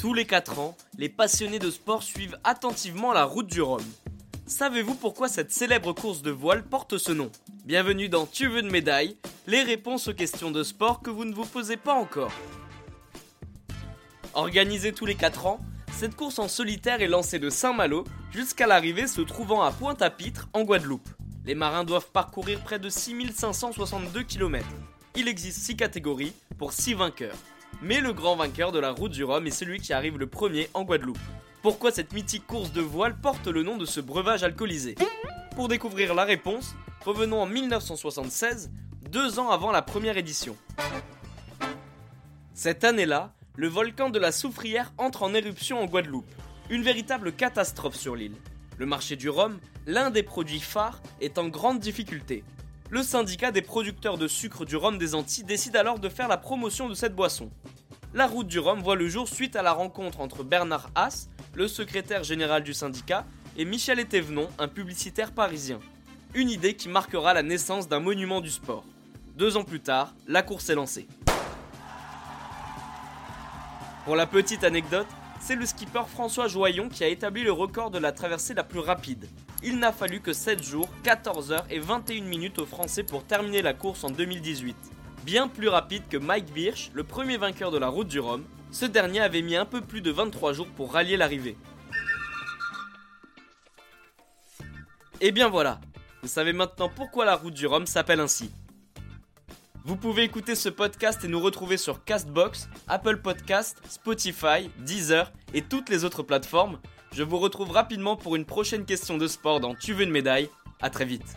Tous les 4 ans, les passionnés de sport suivent attentivement la route du Rhum. Savez-vous pourquoi cette célèbre course de voile porte ce nom? Bienvenue dans Tu veux une médaille Les réponses aux questions de sport que vous ne vous posez pas encore. Organisée tous les 4 ans, cette course en solitaire est lancée de Saint-Malo jusqu'à l'arrivée se trouvant à Pointe-à-Pitre en Guadeloupe. Les marins doivent parcourir près de 6562 km. Il existe 6 catégories pour 6 vainqueurs. Mais le grand vainqueur de la route du Rhum est celui qui arrive le premier en Guadeloupe. Pourquoi cette mythique course de voile porte le nom de ce breuvage alcoolisé? Pour découvrir la réponse, revenons en 1976, deux ans avant la première édition. Cette année-là, le volcan de la Soufrière entre en éruption en Guadeloupe. Une véritable catastrophe sur l'île. Le marché du rhum, l'un des produits phares, est en grande difficulté. Le syndicat des producteurs de sucre du rhum des Antilles décide alors de faire la promotion de cette boisson. La route du rhum voit le jour suite à la rencontre entre Bernard Haas, le secrétaire général du syndicat, et Michel Etévenon, un publicitaire parisien. Une idée qui marquera la naissance d'un monument du sport. Deux ans plus tard, la course est lancée. Pour la petite anecdote, c'est le skipper François Joyon qui a établi le record de la traversée la plus rapide. Il n'a fallu que 7 jours, 14 heures et 21 minutes aux Français pour terminer la course en 2018. Bien plus rapide que Mike Birch, le premier vainqueur de la route du Rhum, ce dernier avait mis un peu plus de 23 jours pour rallier l'arrivée. Et bien voilà, vous savez maintenant pourquoi la route du Rhum s'appelle ainsi. Vous pouvez écouter ce podcast et nous retrouver sur Castbox, Apple Podcast, Spotify, Deezer et toutes les autres plateformes. Je vous retrouve rapidement pour une prochaine question de sport dans Tu veux une médaille. À très vite.